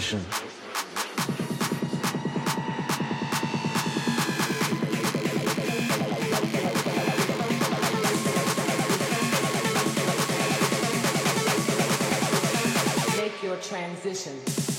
transition. Make your transition.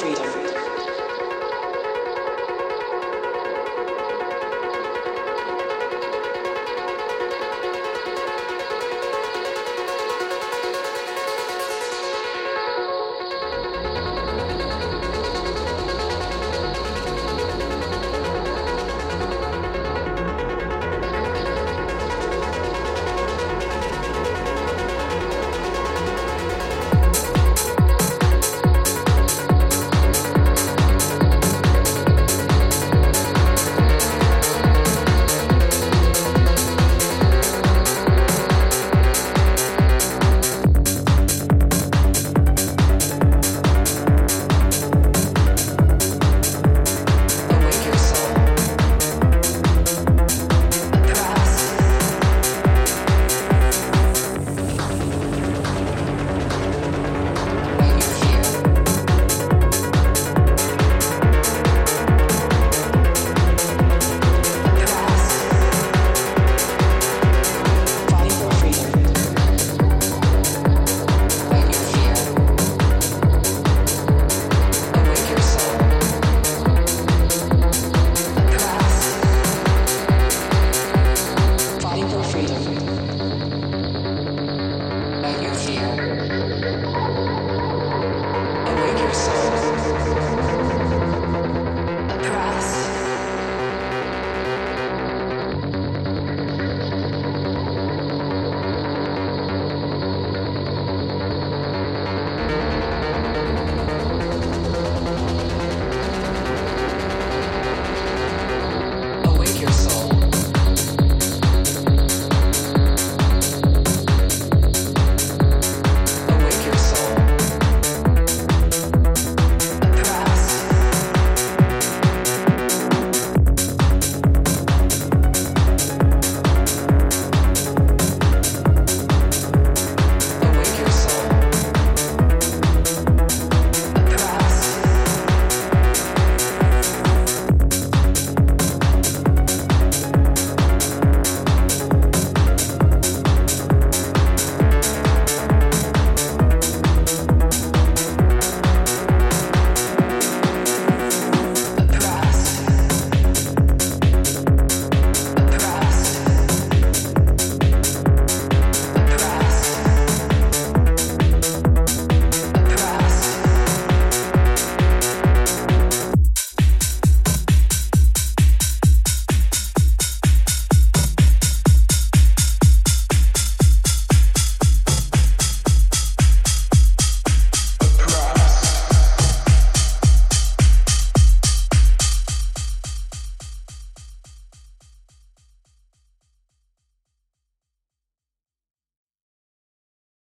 freedom.